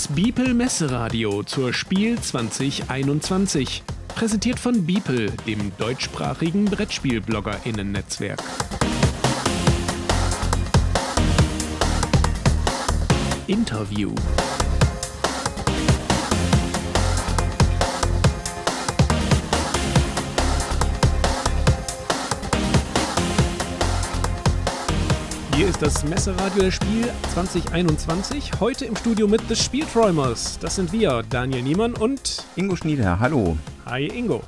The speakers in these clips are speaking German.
Das Beeple Messeradio zur Spiel 2021. Präsentiert von Beeple, dem deutschsprachigen Brettspiel-BloggerInnen-Netzwerk. Interview. Hier ist das Messeradio der Spiel 2021. Heute im Studio mit The Spielträumers. Das sind wir, Daniel Niemann und Ingo Schnieder. Hallo. Hi Ingo.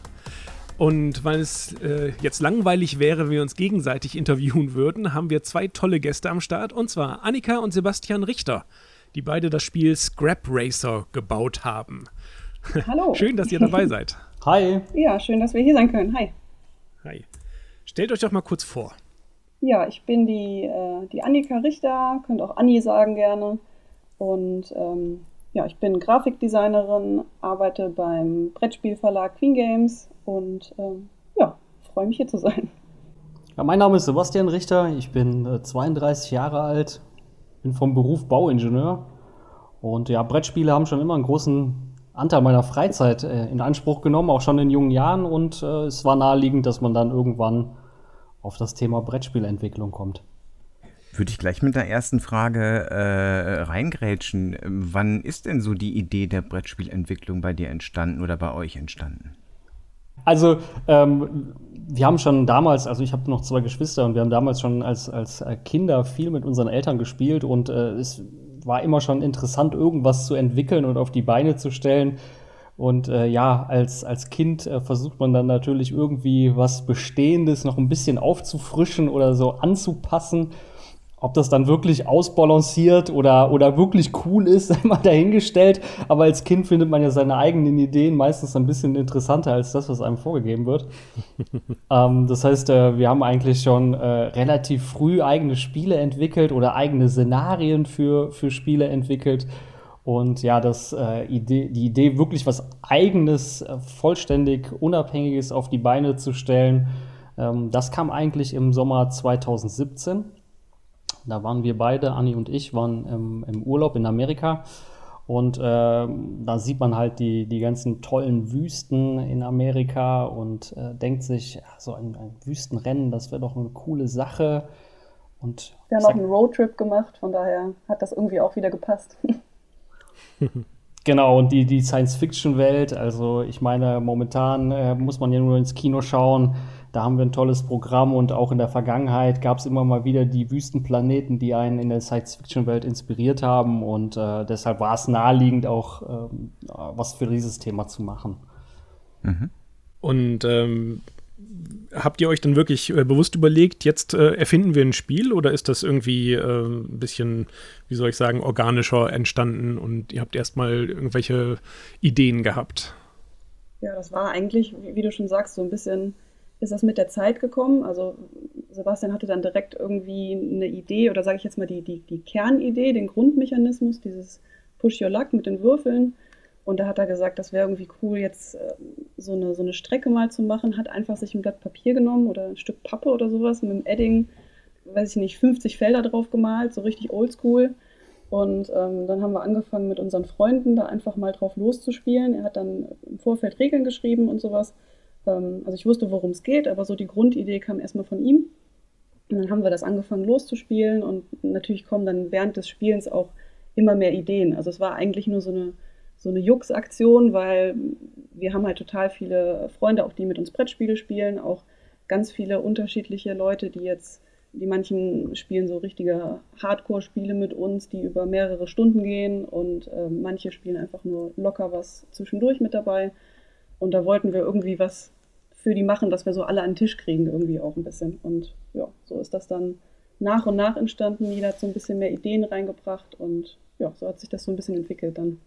Und weil es äh, jetzt langweilig wäre, wenn wir uns gegenseitig interviewen würden, haben wir zwei tolle Gäste am Start. Und zwar Annika und Sebastian Richter, die beide das Spiel Scrap Racer gebaut haben. Hallo. schön, dass ihr dabei seid. Hi. Ja, schön, dass wir hier sein können. Hi. Hi. Stellt euch doch mal kurz vor. Ja, ich bin die, äh, die Annika Richter, könnt auch Anni sagen gerne. Und ähm, ja, ich bin Grafikdesignerin, arbeite beim Brettspielverlag Queen Games und ähm, ja, freue mich hier zu sein. Ja, mein Name ist Sebastian Richter, ich bin äh, 32 Jahre alt, bin vom Beruf Bauingenieur und ja, Brettspiele haben schon immer einen großen Anteil meiner Freizeit äh, in Anspruch genommen, auch schon in jungen Jahren und äh, es war naheliegend, dass man dann irgendwann auf das Thema Brettspielentwicklung kommt. Würde ich gleich mit der ersten Frage äh, reingrätschen. Wann ist denn so die Idee der Brettspielentwicklung bei dir entstanden oder bei euch entstanden? Also, ähm, wir haben schon damals, also ich habe noch zwei Geschwister und wir haben damals schon als, als Kinder viel mit unseren Eltern gespielt und äh, es war immer schon interessant, irgendwas zu entwickeln und auf die Beine zu stellen, und äh, ja, als, als Kind äh, versucht man dann natürlich irgendwie was Bestehendes noch ein bisschen aufzufrischen oder so anzupassen. Ob das dann wirklich ausbalanciert oder, oder wirklich cool ist, einmal dahingestellt. Aber als Kind findet man ja seine eigenen Ideen meistens ein bisschen interessanter als das, was einem vorgegeben wird. ähm, das heißt, äh, wir haben eigentlich schon äh, relativ früh eigene Spiele entwickelt oder eigene Szenarien für, für Spiele entwickelt. Und ja, das, äh, Idee, die Idee, wirklich was Eigenes, äh, vollständig Unabhängiges auf die Beine zu stellen, ähm, das kam eigentlich im Sommer 2017. Da waren wir beide, Anni und ich, waren im, im Urlaub in Amerika. Und äh, da sieht man halt die, die ganzen tollen Wüsten in Amerika und äh, denkt sich, so ein, ein Wüstenrennen, das wäre doch eine coole Sache. Und wir haben auch einen Roadtrip gemacht, von daher hat das irgendwie auch wieder gepasst. Genau, und die, die Science-Fiction-Welt, also ich meine, momentan äh, muss man ja nur ins Kino schauen. Da haben wir ein tolles Programm und auch in der Vergangenheit gab es immer mal wieder die Wüstenplaneten, die einen in der Science-Fiction-Welt inspiriert haben. Und äh, deshalb war es naheliegend, auch ähm, was für dieses Thema zu machen. Mhm. Und ähm, habt ihr euch dann wirklich äh, bewusst überlegt, jetzt äh, erfinden wir ein Spiel oder ist das irgendwie äh, ein bisschen, wie soll ich sagen, organischer entstanden und ihr habt erstmal irgendwelche Ideen gehabt? Ja, das war eigentlich, wie, du schon sagst, so ein bisschen ist das mit der Zeit gekommen. Also Sebastian hatte dann direkt irgendwie eine Idee oder sage ich jetzt mal die, die, die Kernidee, den Grundmechanismus, dieses Push Your Luck mit den Würfeln und da hat er gesagt, das wäre irgendwie cool, jetzt äh, so, eine, so eine Strecke mal zu machen. Hat einfach sich ein Blatt Papier genommen oder ein Stück Pappe oder sowas mit dem Edding, weiß ich nicht, 50 Felder drauf gemalt, so richtig oldschool. Und ähm, dann haben wir angefangen mit unseren Freunden da einfach mal drauf loszuspielen. Er hat dann im Vorfeld Regeln geschrieben und sowas. Ähm, also ich wusste, worum es geht, aber so die Grundidee kam erstmal von ihm. Und dann haben wir das angefangen loszuspielen und natürlich kommen dann während des Spielens auch immer mehr Ideen. Also es war eigentlich nur so eine so eine Jux-Aktion, weil wir haben halt total viele Freunde, auch die mit uns Brettspiele spielen, auch ganz viele unterschiedliche Leute, die jetzt, die manchen spielen so richtige Hardcore-Spiele mit uns, die über mehrere Stunden gehen und äh, manche spielen einfach nur locker was zwischendurch mit dabei. Und da wollten wir irgendwie was für die machen, dass wir so alle an den Tisch kriegen, irgendwie auch ein bisschen. Und ja, so ist das dann nach und nach entstanden. Jeder hat so ein bisschen mehr Ideen reingebracht und ja, so hat sich das so ein bisschen entwickelt dann.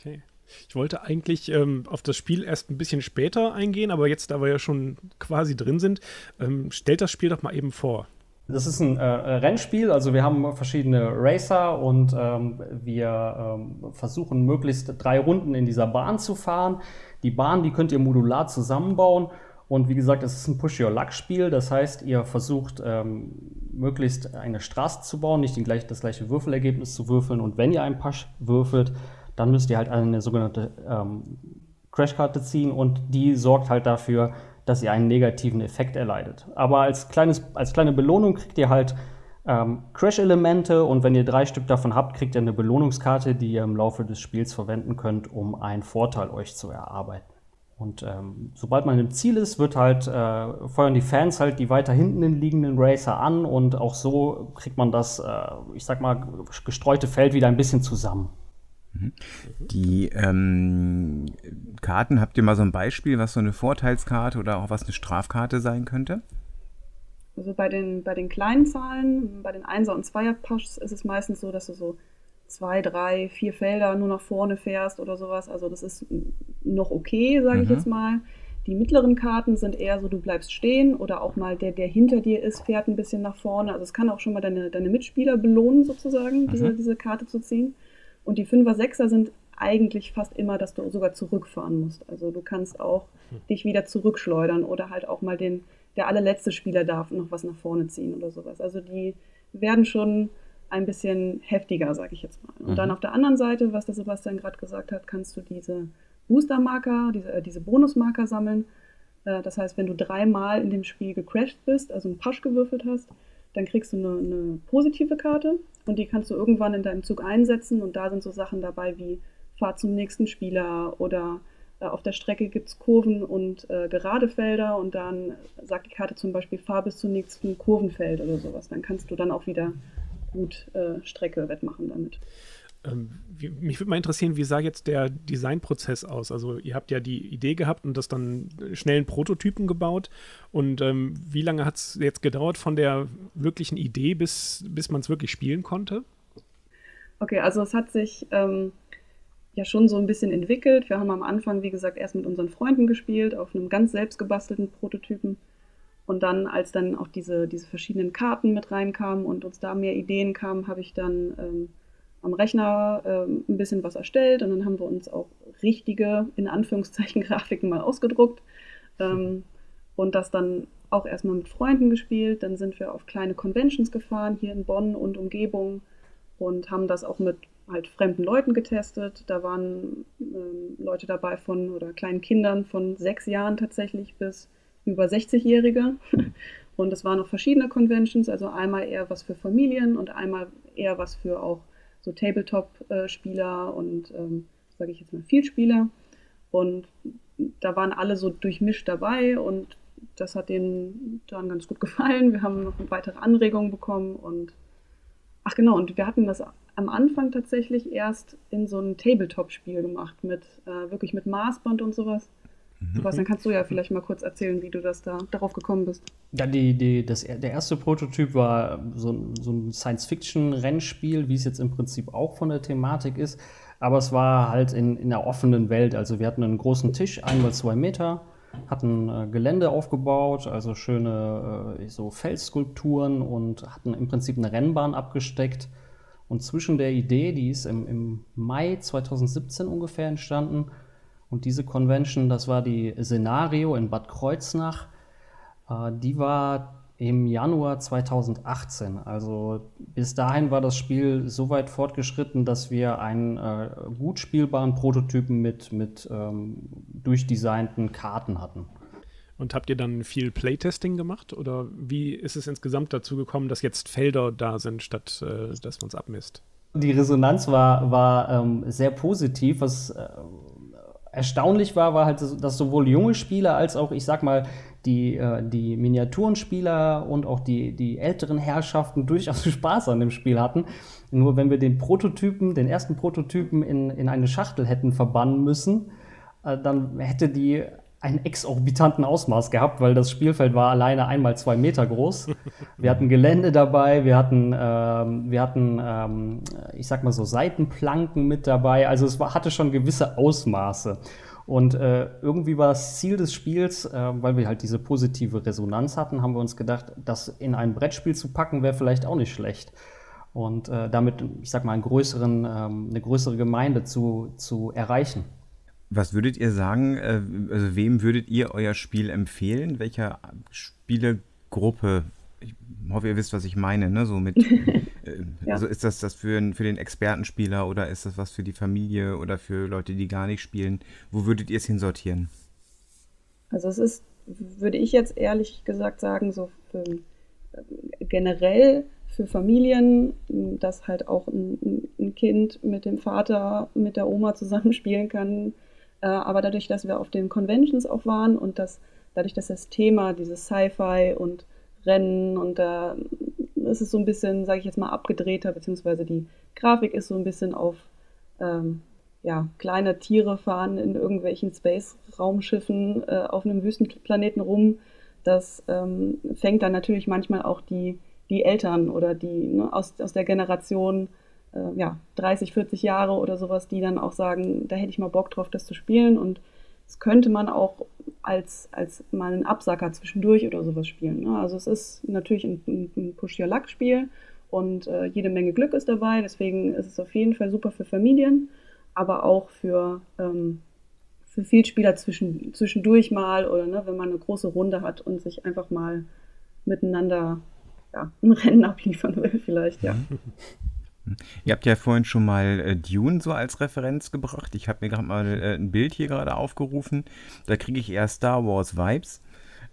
Okay. Ich wollte eigentlich ähm, auf das Spiel erst ein bisschen später eingehen, aber jetzt, da wir ja schon quasi drin sind, ähm, stellt das Spiel doch mal eben vor. Das ist ein äh, Rennspiel, also wir haben verschiedene Racer und ähm, wir ähm, versuchen möglichst drei Runden in dieser Bahn zu fahren. Die Bahn, die könnt ihr modular zusammenbauen und wie gesagt, es ist ein Push-Your-Luck-Spiel, das heißt, ihr versucht ähm, möglichst eine Straße zu bauen, nicht gleich, das gleiche Würfelergebnis zu würfeln und wenn ihr einen Pasch würfelt, dann müsst ihr halt eine sogenannte ähm, Crashkarte ziehen und die sorgt halt dafür, dass ihr einen negativen Effekt erleidet. Aber als, kleines, als kleine Belohnung kriegt ihr halt ähm, Crash-Elemente und wenn ihr drei Stück davon habt, kriegt ihr eine Belohnungskarte, die ihr im Laufe des Spiels verwenden könnt, um einen Vorteil euch zu erarbeiten. Und ähm, sobald man im Ziel ist, wird halt, äh, feuern die Fans halt die weiter hinten liegenden Racer an und auch so kriegt man das, äh, ich sag mal, gestreute Feld wieder ein bisschen zusammen. Die ähm, Karten, habt ihr mal so ein Beispiel, was so eine Vorteilskarte oder auch was eine Strafkarte sein könnte? Also bei den, bei den kleinen Zahlen, bei den Einser- und Zweier-Pushs ist es meistens so, dass du so zwei, drei, vier Felder nur nach vorne fährst oder sowas. Also das ist noch okay, sage mhm. ich jetzt mal. Die mittleren Karten sind eher so, du bleibst stehen oder auch mal der, der hinter dir ist, fährt ein bisschen nach vorne. Also es kann auch schon mal deine, deine Mitspieler belohnen, sozusagen, mhm. diese, diese Karte zu ziehen. Und die Fünfer, Sechser sind eigentlich fast immer, dass du sogar zurückfahren musst. Also du kannst auch mhm. dich wieder zurückschleudern oder halt auch mal den, der allerletzte Spieler darf noch was nach vorne ziehen oder sowas. Also die werden schon ein bisschen heftiger, sage ich jetzt mal. Und mhm. dann auf der anderen Seite, was der Sebastian gerade gesagt hat, kannst du diese Booster-Marker, diese, äh, diese Bonus-Marker sammeln. Äh, das heißt, wenn du dreimal in dem Spiel gecrashed bist, also einen Pasch gewürfelt hast, dann kriegst du eine, eine, positive Karte und die kannst du irgendwann in deinem Zug einsetzen und da sind so Sachen dabei wie Fahr zum nächsten Spieler oder äh, auf der Strecke gibt es Kurven und äh, gerade Felder und dann sagt die Karte zum Beispiel Fahr bis zum nächsten Kurvenfeld oder sowas. Dann kannst du dann auch wieder gut äh, Strecke wettmachen damit. Ähm, wie, mich würde mal interessieren, wie sah jetzt der Designprozess aus? Also ihr habt ja die Idee gehabt und das dann schnell in Prototypen gebaut. Und ähm, wie lange hat es jetzt gedauert von der wirklichen Idee, bis, bis man es wirklich spielen konnte? Okay, also es hat sich ähm, ja schon so ein bisschen entwickelt. Wir haben am Anfang, wie gesagt, erst mit unseren Freunden gespielt, auf einem ganz selbst gebastelten Prototypen. Und dann, als dann auch diese, diese verschiedenen Karten mit reinkamen und uns da mehr Ideen kamen, habe ich dann ähm, am Rechner ähm, ein bisschen was erstellt und dann haben wir uns auch richtige, in Anführungszeichen, Grafiken mal ausgedruckt ähm, und das dann auch erstmal mit Freunden gespielt. Dann sind wir auf kleine Conventions gefahren, hier in Bonn und Umgebung und haben das auch mit halt fremden Leuten getestet. Da waren ähm, Leute dabei von oder kleinen Kindern von sechs Jahren tatsächlich bis über 60-Jährige. Und es waren auch verschiedene Conventions, also einmal eher was für Familien und einmal eher was für auch so Tabletop-Spieler und, ähm, sage ich jetzt mal, Vielspieler. Und da waren alle so durchmischt dabei und das hat denen dann ganz gut gefallen. Wir haben noch weitere Anregungen bekommen und ach genau, und wir hatten das am Anfang tatsächlich erst in so ein Tabletop-Spiel gemacht, mit äh, wirklich mit Maßband und sowas. Mhm. Sebastian, kannst du ja vielleicht mal kurz erzählen, wie du das da darauf gekommen bist. Ja, die, die, das, der erste Prototyp war so, so ein Science-Fiction-Rennspiel, wie es jetzt im Prinzip auch von der Thematik ist. Aber es war halt in, in der offenen Welt. Also wir hatten einen großen Tisch, einmal zwei Meter, hatten äh, Gelände aufgebaut, also schöne äh, so Felsskulpturen und hatten im Prinzip eine Rennbahn abgesteckt. Und zwischen der Idee, die ist im, im Mai 2017 ungefähr entstanden, und diese Convention, das war die Szenario in Bad Kreuznach, äh, die war im Januar 2018. Also bis dahin war das Spiel so weit fortgeschritten, dass wir einen äh, gut spielbaren Prototypen mit, mit ähm, durchdesignten Karten hatten. Und habt ihr dann viel Playtesting gemacht oder wie ist es insgesamt dazu gekommen, dass jetzt Felder da sind, statt äh, dass man es abmisst? Die Resonanz war, war ähm, sehr positiv, was äh, erstaunlich war, war halt, dass sowohl junge Spieler als auch, ich sag mal, die, äh, die Miniaturenspieler und auch die, die älteren Herrschaften durchaus Spaß an dem Spiel hatten. Nur wenn wir den Prototypen, den ersten Prototypen in, in eine Schachtel hätten verbannen müssen, äh, dann hätte die einen exorbitanten Ausmaß gehabt, weil das Spielfeld war alleine einmal zwei Meter groß. Wir hatten Gelände dabei, wir hatten, ähm, wir hatten ähm, ich sag mal so Seitenplanken mit dabei. Also es war, hatte schon gewisse Ausmaße. Und äh, irgendwie war das Ziel des Spiels, äh, weil wir halt diese positive Resonanz hatten, haben wir uns gedacht, das in ein Brettspiel zu packen, wäre vielleicht auch nicht schlecht. Und äh, damit, ich sag mal, einen größeren, ähm, eine größere Gemeinde zu, zu erreichen. Was würdet ihr sagen, äh, also wem würdet ihr euer Spiel empfehlen? Welcher Spielegruppe? Ich hoffe, ihr wisst, was ich meine, ne? So mit Äh, ja. Also ist das das für, für den Expertenspieler oder ist das was für die Familie oder für Leute, die gar nicht spielen? Wo würdet ihr es hinsortieren? Also es ist, würde ich jetzt ehrlich gesagt sagen, so für, generell für Familien, dass halt auch ein, ein, Kind mit dem Vater, mit der Oma zusammenspielen kann. Äh, aber dadurch, dass wir auf den Conventions auch waren und dass dadurch, dass das Thema, dieses Sci-Fi und Rennen und da ist es so ein bisschen, sage ich jetzt mal, abgedrehter, beziehungsweise die Grafik ist so ein bisschen auf ähm, ja, kleine Tiere fahren in irgendwelchen Space-Raumschiffen äh, auf einem Wüstenplaneten rum. Das ähm, fängt dann natürlich manchmal auch die, die Eltern oder die ne, aus, aus der Generation äh, ja, 30, 40 Jahre oder sowas, die dann auch sagen, da hätte ich mal Bock drauf, das zu spielen. Und das könnte man auch als, als mal einen Absacker zwischendurch oder sowas spielen. Ne? Also es ist natürlich ein, ein Push-Your-Luck-Spiel und äh, jede Menge Glück ist dabei. Deswegen ist es auf jeden Fall super für Familien, aber auch für, ähm, für Vielspieler zwischen, zwischendurch mal oder ne, wenn man eine große Runde hat und sich einfach mal miteinander ja, ein Rennen abliefern will vielleicht, ja. Ihr habt ja vorhin schon mal äh, Dune so als Referenz gebracht. Ich habe mir gerade mal äh, ein Bild hier gerade aufgerufen. Da kriege ich eher Star Wars Vibes.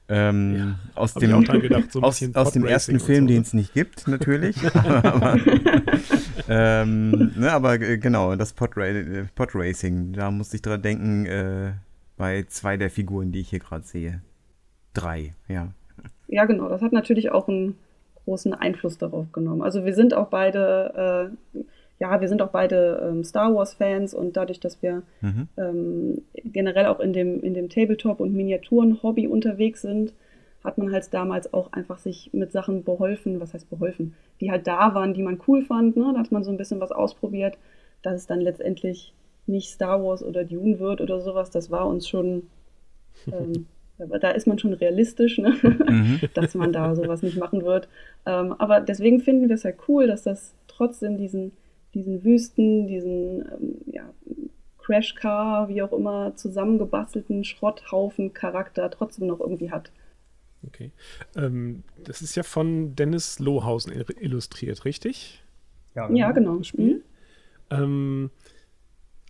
Ähm, ja, aus dem, gedacht, so aus, aus dem ersten Film, so. den es nicht gibt, natürlich. aber, ähm, ne, aber äh, genau, das Podracing, Pod da musste ich dran denken, äh, bei zwei der Figuren, die ich hier gerade sehe. Drei, ja. Ja, genau, das hat natürlich auch einen großen Einfluss darauf genommen. Also wir sind auch beide, äh, ja, wir sind auch beide ähm, Star Wars-Fans und dadurch, dass wir mhm. ähm, generell auch in dem, in dem Tabletop- und Miniaturen-Hobby unterwegs sind, hat man halt damals auch einfach sich mit Sachen beholfen, was heißt beholfen, die halt da waren, die man cool fand, ne? da hat man so ein bisschen was ausprobiert, dass es dann letztendlich nicht Star Wars oder Dune wird oder sowas, das war uns schon ähm, da ist man schon realistisch, ne? mhm. dass man da sowas nicht machen wird. Ähm, aber deswegen finden wir es halt cool, dass das trotzdem diesen, diesen Wüsten, diesen ähm, ja, Crashcar, wie auch immer, zusammengebastelten Schrotthaufen-Charakter trotzdem noch irgendwie hat. Okay. Ähm, das ist ja von Dennis Lohausen illustriert, richtig? Ja, ja genau. Das Spiel. Mhm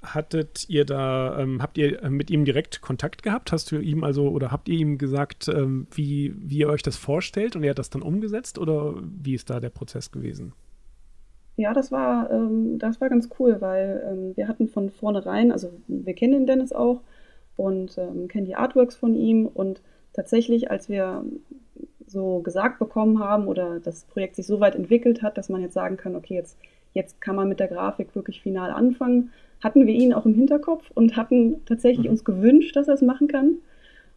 hattet ihr da, ähm, habt ihr äh, mit ihm direkt Kontakt gehabt? Hast du ihm also oder habt ihr ihm gesagt, ähm, wie, wie ihr euch das vorstellt und er hat das dann umgesetzt oder wie ist da der Prozess gewesen? Ja, das war, ähm, das war ganz cool, weil ähm, wir hatten von vornherein, also wir kennen den Dennis auch und ähm, kennen die Artworks von ihm und tatsächlich, als wir so gesagt bekommen haben oder das Projekt sich so weit entwickelt hat, dass man jetzt sagen kann, okay, jetzt, jetzt kann man mit der Grafik wirklich final anfangen, hatten wir ihn auch im Hinterkopf und hatten tatsächlich mhm. uns gewünscht, dass er es machen kann.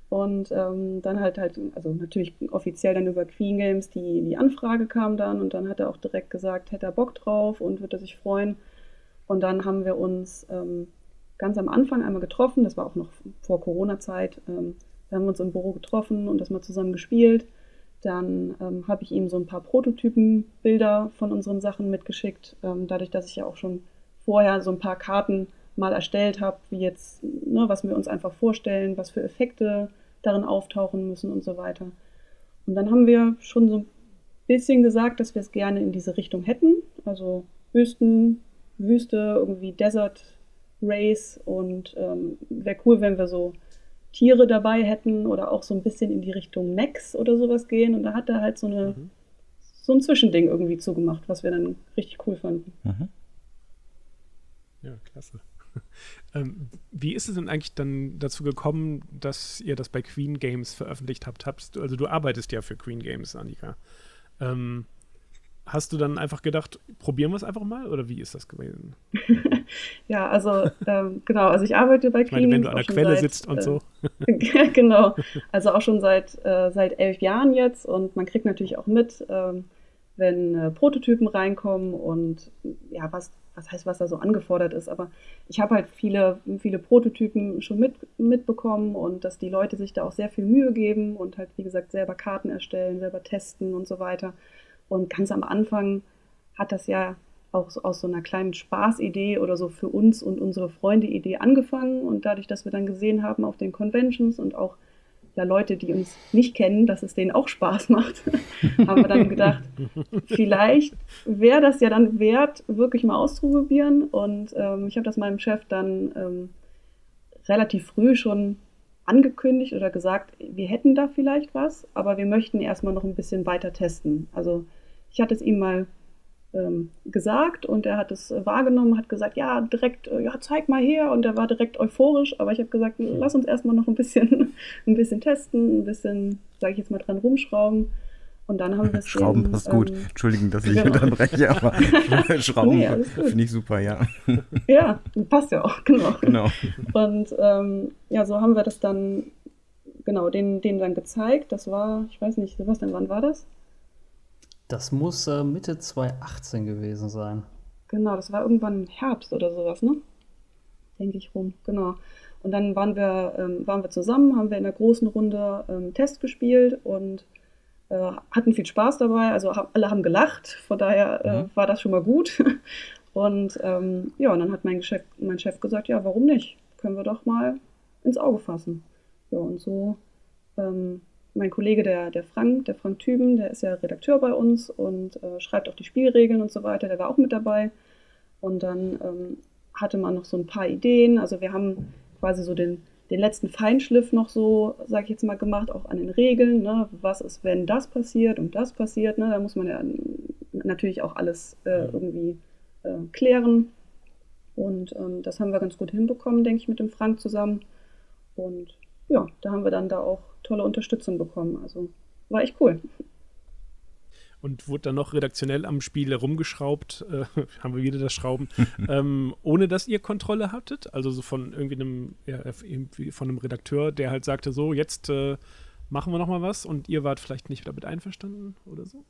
Und ähm, dann halt halt, also natürlich offiziell dann über Queen Games die, die Anfrage kam dann und dann hat er auch direkt gesagt, hätte er Bock drauf und würde sich freuen. Und dann haben wir uns ähm, ganz am Anfang einmal getroffen, das war auch noch vor Corona-Zeit, ähm, wir haben uns im Büro getroffen und das mal zusammen gespielt. Dann ähm, habe ich ihm so ein paar Prototypenbilder von unseren Sachen mitgeschickt, ähm, dadurch, dass ich ja auch schon vorher so ein paar Karten mal erstellt habe, wie jetzt, ne, was wir uns einfach vorstellen, was für Effekte darin auftauchen müssen und so weiter. Und dann haben wir schon so ein bisschen gesagt, dass wir es gerne in diese Richtung hätten. Also Wüsten, Wüste, irgendwie Desert Race und ähm, wäre cool, wenn wir so Tiere dabei hätten oder auch so ein bisschen in die Richtung Max oder sowas gehen. Und da hat er halt so eine mhm. so ein Zwischending irgendwie zugemacht, was wir dann richtig cool fanden. Mhm. Ja, klasse. ähm, wie ist es denn eigentlich dann dazu gekommen, dass ihr das bei Queen Games veröffentlicht habt? Habst, also du arbeitest ja für Queen Games, Annika. Ähm, hast du dann einfach gedacht, probieren wir es einfach mal oder wie ist das gewesen? ja, also ähm, genau, also ich arbeite bei Queen. Ich meine, wenn du an der Quelle seit, sitzt und äh, so. genau, also auch schon seit, äh, seit elf Jahren jetzt und man kriegt natürlich auch mit, ähm, wenn äh, Prototypen reinkommen und ja, was was heißt, was da so angefordert ist, aber ich habe halt viele, viele Prototypen schon mit, mitbekommen und dass die Leute sich da auch sehr viel Mühe geben und halt, wie gesagt, selber Karten erstellen, selber testen und so weiter. Und ganz am Anfang hat das ja auch aus so einer kleinen Spaßidee oder so für uns und unsere Freunde Idee angefangen und dadurch, dass wir dann gesehen haben auf den Conventions und auch ja Leute, die uns nicht kennen, dass es denen auch Spaß macht, haben wir dann gedacht, vielleicht wäre das ja dann wert, wirklich mal auszuprobieren. Und ähm, ich habe das meinem Chef dann ähm, relativ früh schon angekündigt oder gesagt, wir hätten da vielleicht was, aber wir möchten erstmal noch ein bisschen weiter testen. Also ich hatte es ihm mal ähm, gesagt und er hat es wahrgenommen, hat gesagt, ja, direkt, äh, ja, zeig mal her und er war direkt euphorisch, aber ich habe gesagt, lass uns erstmal noch ein bisschen, ein bisschen testen, ein bisschen, sage ich jetzt mal, dran rumschrauben. Und dann haben wir es Schrauben passt ähm, gut. Entschuldigen, dass ich genau. unterbreche, aber Schrauben nee, finde ich super, ja. Ja, passt ja auch, genau. genau. Und ähm, ja, so haben wir das dann, genau, denen, denen dann gezeigt. Das war, ich weiß nicht, Sebastian, wann war das? Das muss äh, Mitte 2018 gewesen sein. Genau, das war irgendwann im Herbst oder sowas, ne? Denke ich rum, genau. Und dann waren wir, ähm, waren wir zusammen, haben wir in der großen Runde ähm, Test gespielt und äh, hatten viel Spaß dabei. Also hab, alle haben gelacht, von daher äh, mhm. war das schon mal gut. Und ähm, ja, und dann hat mein Chef, mein Chef gesagt, ja, warum nicht? Können wir doch mal ins Auge fassen. Ja, und so ähm, mein Kollege, der, der Frank, der Frank Tüben, der ist ja Redakteur bei uns und äh, schreibt auch die Spielregeln und so weiter, der war auch mit dabei. Und dann ähm, hatte man noch so ein paar Ideen. Also wir haben quasi so den, den letzten Feinschliff noch so, sag ich jetzt mal, gemacht, auch an den Regeln. Ne? Was ist, wenn das passiert und das passiert? Ne? Da muss man ja natürlich auch alles äh, irgendwie äh, klären. Und ähm, das haben wir ganz gut hinbekommen, denke ich, mit dem Frank zusammen. Und ja, da haben wir dann da auch tolle Unterstützung bekommen. Also war echt cool. Und wurde dann noch redaktionell am Spiel herumgeschraubt, äh, haben wir wieder das Schrauben, ähm, ohne dass ihr Kontrolle hattet? Also so von irgendwie einem, ja, von einem Redakteur, der halt sagte, so, jetzt äh, machen wir noch mal was und ihr wart vielleicht nicht damit einverstanden oder so?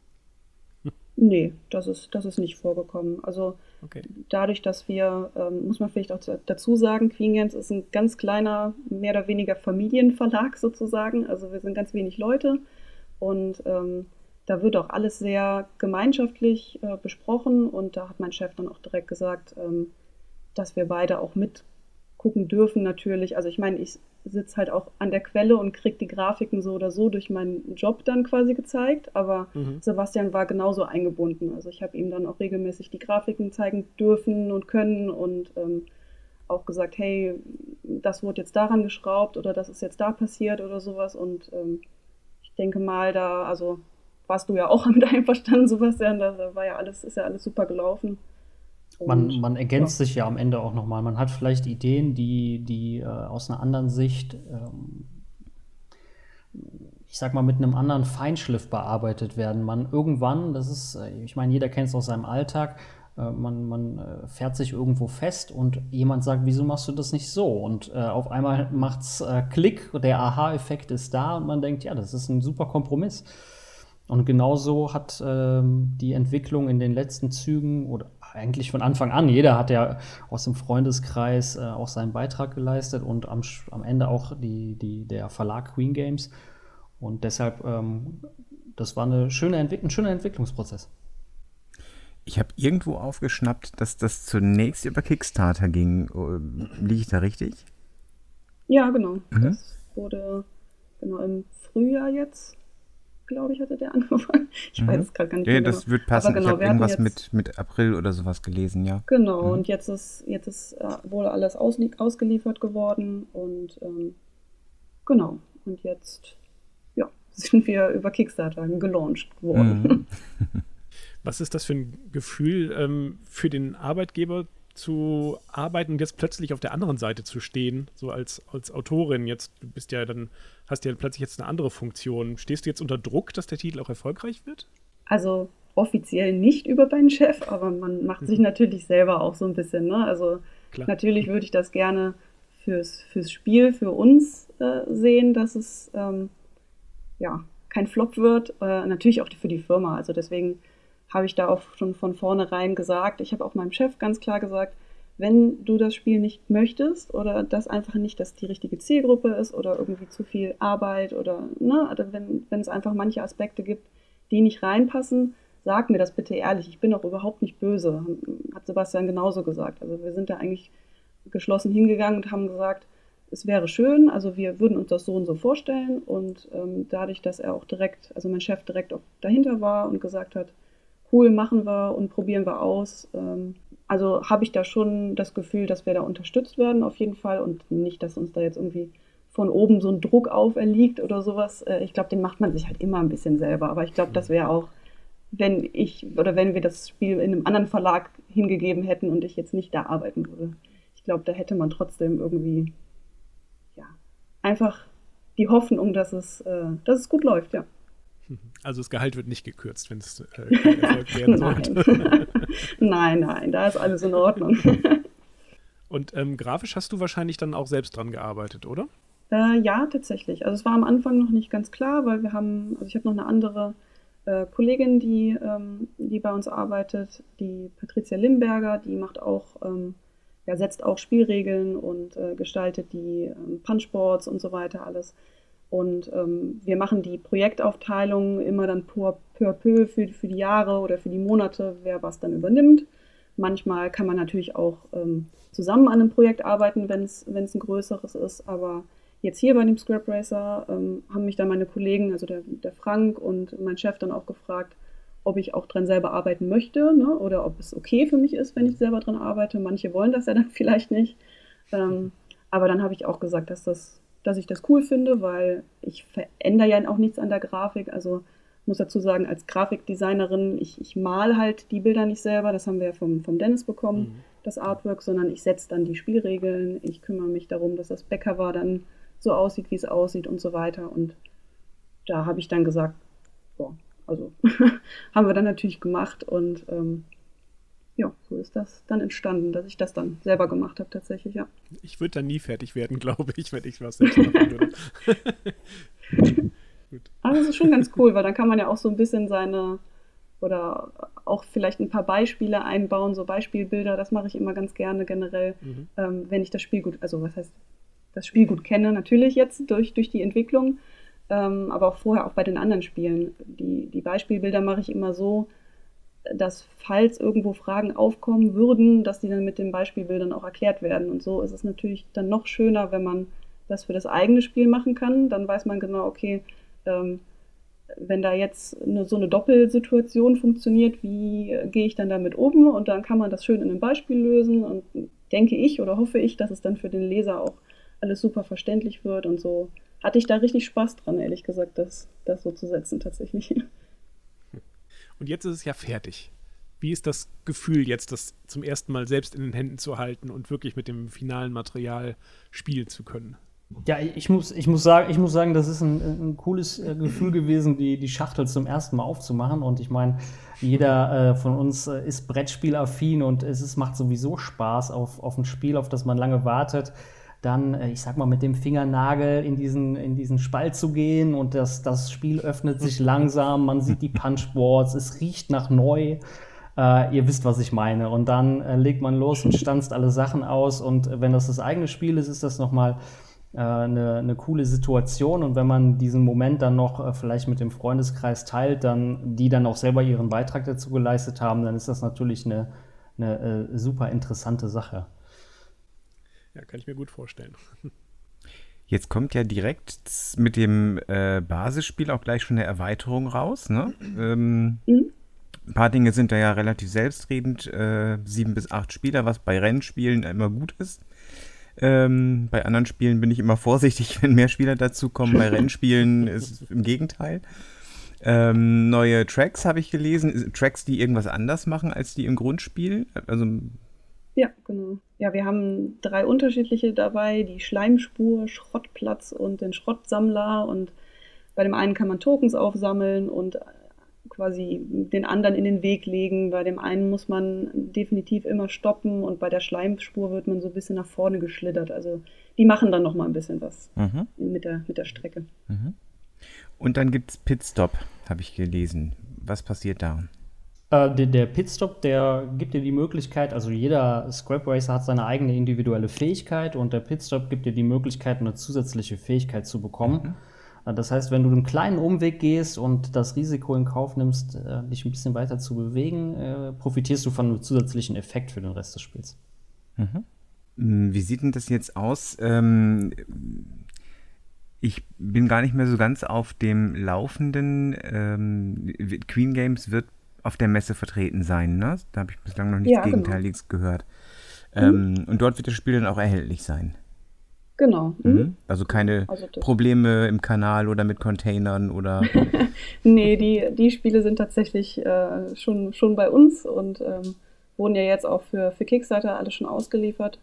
Nee, das ist, das ist nicht vorgekommen. Also okay. dadurch, dass wir, ähm, muss man vielleicht auch dazu sagen, Queen Games ist ein ganz kleiner, mehr oder weniger Familienverlag sozusagen. Also wir sind ganz wenig Leute und ähm, da wird auch alles sehr gemeinschaftlich äh, besprochen und da hat mein Chef dann auch direkt gesagt, ähm, dass wir beide auch mitgucken dürfen natürlich. Also ich meine, ich sitze halt auch an der Quelle und kriege die Grafiken so oder so durch meinen Job dann quasi gezeigt. Aber mhm. Sebastian war genauso eingebunden. Also ich habe ihm dann auch regelmäßig die Grafiken zeigen dürfen und können und ähm, auch gesagt, hey, das wurde jetzt daran geschraubt oder das ist jetzt da passiert oder sowas. Und ähm, ich denke mal, da, also warst du ja auch mit einverstanden, Sebastian, da war ja alles, ist ja alles super gelaufen. Man, man ergänzt ja. sich ja am Ende auch nochmal. Man hat vielleicht Ideen, die, die äh, aus einer anderen Sicht, ähm, ich sag mal, mit einem anderen Feinschliff bearbeitet werden. Man irgendwann, das ist, äh, ich meine, jeder kennt es aus seinem Alltag, äh, man, man äh, fährt sich irgendwo fest und jemand sagt, wieso machst du das nicht so? Und äh, auf einmal macht's äh, Klick, der Aha-Effekt ist da und man denkt, ja, das ist ein super Kompromiss. Und genauso hat ähm, die Entwicklung in den letzten Zügen oder eigentlich von Anfang an, jeder hat ja aus dem Freundeskreis äh, auch seinen Beitrag geleistet und am, am Ende auch die, die, der Verlag Queen Games. Und deshalb, ähm, das war eine schöne Entwick ein schöner Entwicklungsprozess. Ich habe irgendwo aufgeschnappt, dass das zunächst über Kickstarter ging. Äh, liege ich da richtig? Ja, genau. Mhm. Das wurde genau im Frühjahr jetzt glaube ich, hatte der angefangen. Ich mhm. weiß es gerade gar nicht ja, mehr. das genau. wird passen. Genau, ich habe irgendwas mit, mit April oder sowas gelesen, ja. Genau, mhm. und jetzt ist, jetzt ist äh, wohl alles ausgeliefert geworden und ähm, genau. Und jetzt, ja, sind wir über Kickstarter gelauncht worden. Mhm. Was ist das für ein Gefühl ähm, für den Arbeitgeber zu arbeiten und jetzt plötzlich auf der anderen Seite zu stehen, so als, als Autorin. Jetzt, du bist ja dann, hast ja plötzlich jetzt eine andere Funktion. Stehst du jetzt unter Druck, dass der Titel auch erfolgreich wird? Also offiziell nicht über meinen Chef, aber man macht sich mhm. natürlich selber auch so ein bisschen. Ne? Also Klar. natürlich würde ich das gerne fürs, fürs Spiel, für uns äh, sehen, dass es ähm, ja kein Flop wird. Äh, natürlich auch für die Firma. Also deswegen habe ich da auch schon von vornherein gesagt. Ich habe auch meinem Chef ganz klar gesagt, wenn du das Spiel nicht möchtest oder das einfach nicht dass die richtige Zielgruppe ist oder irgendwie zu viel Arbeit oder ne, oder wenn, wenn es einfach manche Aspekte gibt, die nicht reinpassen, sag mir das bitte ehrlich. Ich bin auch überhaupt nicht böse, hat Sebastian genauso gesagt. Also wir sind da eigentlich geschlossen hingegangen und haben gesagt, es wäre schön, also wir würden uns das so und so vorstellen und ähm, dadurch, dass er auch direkt, also mein Chef direkt auch dahinter war und gesagt hat, cool, machen wir und probieren wir aus. Ähm, also habe ich da schon das Gefühl, dass wir da unterstützt werden auf jeden Fall und nicht, dass uns da jetzt irgendwie von oben so ein Druck auferliegt oder sowas. Äh, ich glaube, den macht man sich halt immer ein bisschen selber. Aber ich glaube, das wäre auch, wenn ich oder wenn wir das Spiel in einem anderen Verlag hingegeben hätten und ich jetzt nicht da arbeiten würde. Ich glaube, da hätte man trotzdem irgendwie ja einfach die Hoffnung, dass es, äh, dass es gut läuft, ja. Also das Gehalt wird nicht gekürzt, wenn es äh, Erfolg werden sollte. nein, nein, da ist alles in Ordnung. Und ähm, grafisch hast du wahrscheinlich dann auch selbst dran gearbeitet, oder? Äh, ja, tatsächlich. Also es war am Anfang noch nicht ganz klar, weil wir haben, also ich habe noch eine andere äh, Kollegin, die, ähm, die bei uns arbeitet, die Patricia Limberger, die macht auch, ähm, ja, setzt auch Spielregeln und äh, gestaltet die ähm, Punchboards und so weiter alles. Und ähm, wir machen die Projektaufteilung immer dann peu, peu, peu für, für die Jahre oder für die Monate, wer was dann übernimmt. Manchmal kann man natürlich auch ähm, zusammen an einem Projekt arbeiten, wenn es ein größeres ist. Aber jetzt hier bei dem Scrap Racer ähm, haben mich dann meine Kollegen, also der, der Frank und mein Chef dann auch gefragt, ob ich auch dran selber arbeiten möchte ne? oder ob es okay für mich ist, wenn ich selber dran arbeite. Manche wollen das ja dann vielleicht nicht. Ähm, aber dann habe ich auch gesagt, dass das dass ich das cool finde, weil ich verändere ja auch nichts an der Grafik. Also muss dazu sagen, als Grafikdesignerin, ich, ich mal halt die Bilder nicht selber, das haben wir ja vom, vom Dennis bekommen, mhm. das Artwork, sondern ich setze dann die Spielregeln, ich kümmere mich darum, dass das Backcover dann so aussieht, wie es aussieht und so weiter. Und da habe ich dann gesagt, boah, also haben wir dann natürlich gemacht und ähm, ja, so ist das dann entstanden, dass ich das dann selber gemacht habe tatsächlich, ja. Ich würde dann nie fertig werden, glaube ich, wenn ich was selbst machen würde. Aber das ist schon ganz cool, weil dann kann man ja auch so ein bisschen seine oder auch vielleicht ein paar Beispiele einbauen, so Beispielbilder, das mache ich immer ganz gerne generell, mhm. ähm, wenn ich das Spiel gut, also was heißt, das Spiel gut kenne, natürlich jetzt durch, durch die Entwicklung, ähm, aber auch vorher auch bei den anderen Spielen. Die, die Beispielbilder mache ich immer so, dass falls irgendwo Fragen aufkommen würden, dass die dann mit den Beispielbildern auch erklärt werden. Und so ist es natürlich dann noch schöner, wenn man das für das eigene Spiel machen kann. Dann weiß man genau, okay, ähm, wenn da jetzt eine, so eine Doppelsituation funktioniert, wie gehe ich dann damit um? Und dann kann man das schön in einem Beispiel lösen. Und denke ich oder hoffe ich, dass es dann für den Leser auch alles super verständlich wird. Und so hatte ich da richtig Spaß dran, ehrlich gesagt, das, das so zu setzen tatsächlich. Und jetzt ist es ja fertig. Wie ist das Gefühl jetzt, das zum ersten Mal selbst in den Händen zu halten und wirklich mit dem finalen Material spielen zu können? Ja, ich muss, ich muss, sagen, ich muss sagen, das ist ein, ein cooles äh, Gefühl gewesen, die, die Schachtel zum ersten Mal aufzumachen. Und ich meine, jeder äh, von uns äh, ist Brettspielaffin und es ist, macht sowieso Spaß auf, auf ein Spiel, auf das man lange wartet dann, äh, ich sag mal, mit dem Fingernagel in diesen, in diesen Spalt zu gehen und das, das Spiel öffnet sich langsam, man sieht die Punchboards, es riecht nach neu. Äh, ihr wisst, was ich meine. Und dann äh, legt man los und stanzt alle Sachen aus. Und wenn das das eigene Spiel ist, ist das nochmal äh, eine, eine coole Situation. Und wenn man diesen Moment dann noch äh, vielleicht mit dem Freundeskreis teilt, dann, die dann auch selber ihren Beitrag dazu geleistet haben, dann ist das natürlich eine, eine äh, super interessante Sache. Ja, kann ich mir gut vorstellen. Jetzt kommt ja direkt mit dem äh, Basisspiel auch gleich schon eine Erweiterung raus. Ne? Ähm, mhm. Ein paar Dinge sind da ja relativ selbstredend. Äh, sieben bis acht Spieler, was bei Rennspielen immer gut ist. Ähm, bei anderen Spielen bin ich immer vorsichtig, wenn mehr Spieler dazukommen. Bei Rennspielen ist es im Gegenteil. Ähm, neue Tracks habe ich gelesen. Tracks, die irgendwas anders machen als die im Grundspiel. Also ja, genau. Ja, wir haben drei unterschiedliche dabei, die Schleimspur, Schrottplatz und den Schrottsammler. Und bei dem einen kann man Tokens aufsammeln und quasi den anderen in den Weg legen. Bei dem einen muss man definitiv immer stoppen und bei der Schleimspur wird man so ein bisschen nach vorne geschlittert. Also die machen dann noch mal ein bisschen was mhm. mit, der, mit der Strecke. Mhm. Und dann gibt es Pitstop, habe ich gelesen. Was passiert da? Äh, der, der Pitstop, der gibt dir die Möglichkeit, also jeder Scrap Racer hat seine eigene individuelle Fähigkeit und der Pitstop gibt dir die Möglichkeit, eine zusätzliche Fähigkeit zu bekommen. Mhm. Äh, das heißt, wenn du einen kleinen Umweg gehst und das Risiko in Kauf nimmst, äh, dich ein bisschen weiter zu bewegen, äh, profitierst du von einem zusätzlichen Effekt für den Rest des Spiels. Mhm. Hm, wie sieht denn das jetzt aus? Ähm, ich bin gar nicht mehr so ganz auf dem Laufenden. Ähm, Queen Games wird auf der Messe vertreten sein, ne? Da habe ich bislang noch nichts ja, genau. Gegenteiliges genau. gehört. Ähm, mhm. Und dort wird das Spiel dann auch erhältlich sein. Genau. Mhm. mhm. Also keine also Probleme im Kanal oder mit Containern oder. nee, die, die Spiele sind tatsächlich äh, schon, schon bei uns und ähm, wurden ja jetzt auch für, für Kickstarter alle schon ausgeliefert.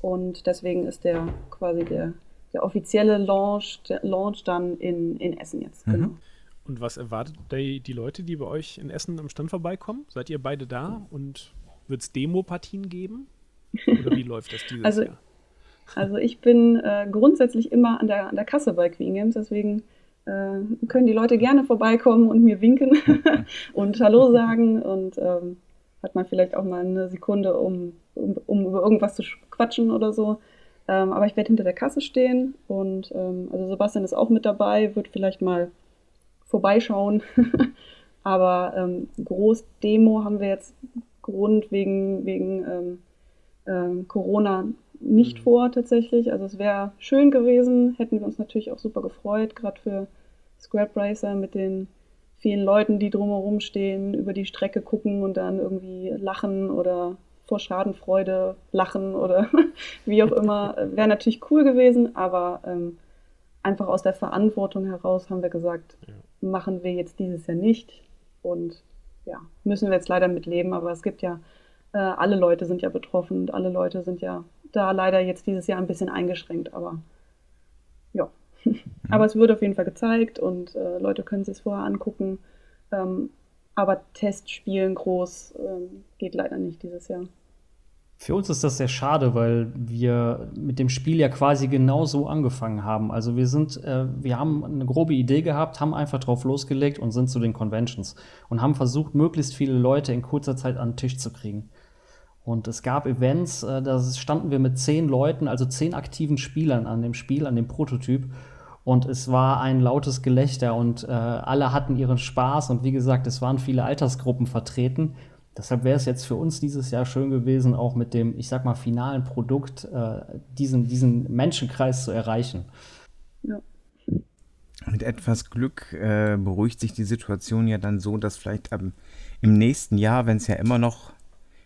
Und deswegen ist der quasi der, der offizielle Launch, der Launch dann in, in Essen jetzt. Mhm. Und was erwartet die, die Leute, die bei euch in Essen am Stand vorbeikommen? Seid ihr beide da und wird es Demo-Partien geben? Oder wie läuft das dieses also, Jahr? Also ich bin äh, grundsätzlich immer an der, an der Kasse bei Queen Games, deswegen äh, können die Leute gerne vorbeikommen und mir winken und Hallo sagen und ähm, hat man vielleicht auch mal eine Sekunde, um, um, um über irgendwas zu quatschen oder so. Ähm, aber ich werde hinter der Kasse stehen und ähm, also Sebastian ist auch mit dabei, wird vielleicht mal vorbeischauen. aber ähm, Groß-Demo haben wir jetzt Grund wegen, wegen ähm, ähm, Corona nicht mhm. vor tatsächlich. Also es wäre schön gewesen, hätten wir uns natürlich auch super gefreut, gerade für Scrap Racer mit den vielen Leuten, die drumherum stehen, über die Strecke gucken und dann irgendwie lachen oder vor Schadenfreude lachen oder wie auch immer. Wäre natürlich cool gewesen, aber ähm, einfach aus der Verantwortung heraus haben wir gesagt, ja. Machen wir jetzt dieses Jahr nicht. Und ja, müssen wir jetzt leider mit leben, aber es gibt ja, äh, alle Leute sind ja betroffen und alle Leute sind ja da leider jetzt dieses Jahr ein bisschen eingeschränkt, aber ja. Aber es wird auf jeden Fall gezeigt und äh, Leute können sich es vorher angucken. Ähm, aber Testspielen groß ähm, geht leider nicht dieses Jahr. Für uns ist das sehr schade, weil wir mit dem Spiel ja quasi genau so angefangen haben. Also wir sind, äh, wir haben eine grobe Idee gehabt, haben einfach drauf losgelegt und sind zu den Conventions und haben versucht, möglichst viele Leute in kurzer Zeit an den Tisch zu kriegen. Und es gab Events, äh, da standen wir mit zehn Leuten, also zehn aktiven Spielern an dem Spiel, an dem Prototyp. Und es war ein lautes Gelächter und äh, alle hatten ihren Spaß. Und wie gesagt, es waren viele Altersgruppen vertreten. Deshalb wäre es jetzt für uns dieses Jahr schön gewesen, auch mit dem, ich sag mal, finalen Produkt äh, diesen, diesen Menschenkreis zu erreichen. Ja. Mit etwas Glück äh, beruhigt sich die Situation ja dann so, dass vielleicht ähm, im nächsten Jahr, wenn es ja immer noch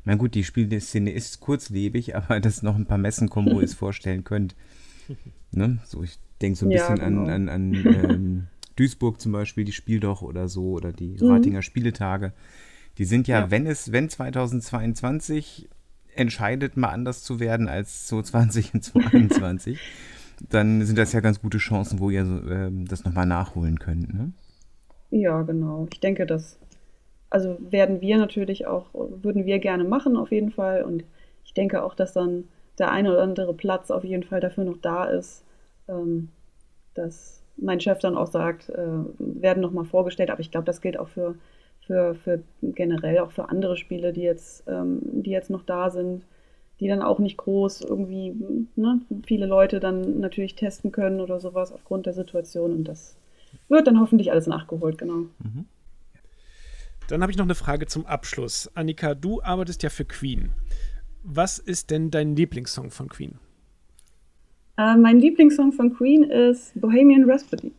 na gut, die Spielszene ist kurzlebig, aber dass noch ein paar Messen kommen, wo ihr es vorstellen könnt. Ne? So, ich denke so ein ja, bisschen genau. an, an, an ähm, Duisburg zum Beispiel, die Spieldoch oder so, oder die mhm. Ratinger mhm. Spieletage. Die sind ja, ja, wenn es, wenn 2022 entscheidet, mal anders zu werden als 2020 und 2021, dann sind das ja ganz gute Chancen, wo ihr äh, das nochmal nachholen könnt. Ne? Ja, genau. Ich denke, dass also werden wir natürlich auch, würden wir gerne machen auf jeden Fall. Und ich denke auch, dass dann der eine oder andere Platz auf jeden Fall dafür noch da ist, ähm, dass mein Chef dann auch sagt, äh, werden nochmal vorgestellt. Aber ich glaube, das gilt auch für, für, für generell auch für andere Spiele, die jetzt, ähm, die jetzt noch da sind, die dann auch nicht groß irgendwie ne, viele Leute dann natürlich testen können oder sowas aufgrund der Situation. Und das wird dann hoffentlich alles nachgeholt, genau. Mhm. Dann habe ich noch eine Frage zum Abschluss. Annika, du arbeitest ja für Queen. Was ist denn dein Lieblingssong von Queen? Uh, mein Lieblingssong von Queen ist Bohemian Rhapsody.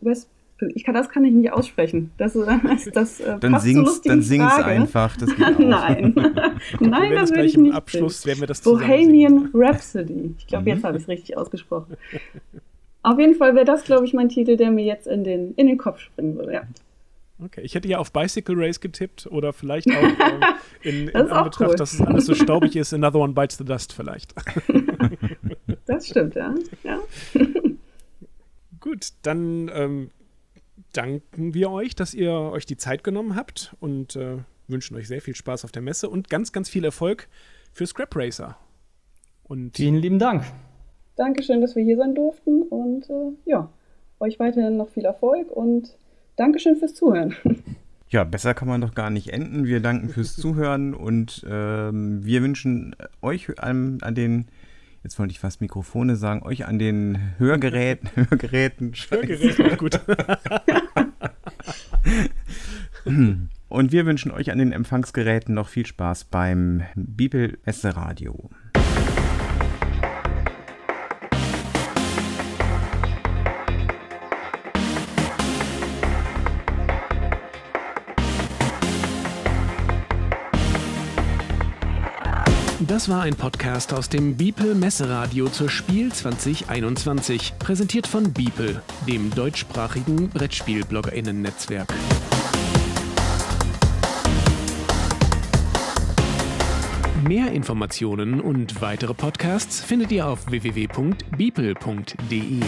Ich kann, das kann ich nicht aussprechen. Das, das, das äh, dann sing's, dann sing's einfach. Das geht Nein. Nein, das will ich nicht. Im Abschluss werden wir das Bohemian Rhapsody. Ich glaube, mhm. jetzt habe ich es richtig ausgesprochen. Auf jeden Fall wäre das, glaube ich, mein Titel, der mir jetzt in den, in den Kopf springen würde. Ja. Okay, ich hätte ja auf Bicycle Race getippt oder vielleicht auch ähm, in, in Anbetracht, cool. dass es alles so staubig ist, Another One Bites the Dust vielleicht. das stimmt, ja. ja. Gut, dann ähm, danken wir euch, dass ihr euch die Zeit genommen habt und äh, wünschen euch sehr viel Spaß auf der Messe und ganz, ganz viel Erfolg für Scrap Racer. Und Vielen lieben Dank. Dankeschön, dass wir hier sein durften und äh, ja, euch weiterhin noch viel Erfolg und Dankeschön fürs Zuhören. Ja, besser kann man doch gar nicht enden. Wir danken fürs Zuhören und ähm, wir wünschen euch an, an, den, jetzt wollte ich fast Mikrofone sagen, euch an den Hörgeräten, Hörgeräten, Hörgeräten, gut. Und wir wünschen euch an den Empfangsgeräten noch viel Spaß beim Bibel Esse Radio. Das war ein Podcast aus dem Bipel Messeradio zur Spiel 2021, präsentiert von Bipel, dem deutschsprachigen Brettspiel-BloggerInnen-Netzwerk. netzwerk Mehr Informationen und weitere Podcasts findet ihr auf www.beeple.de.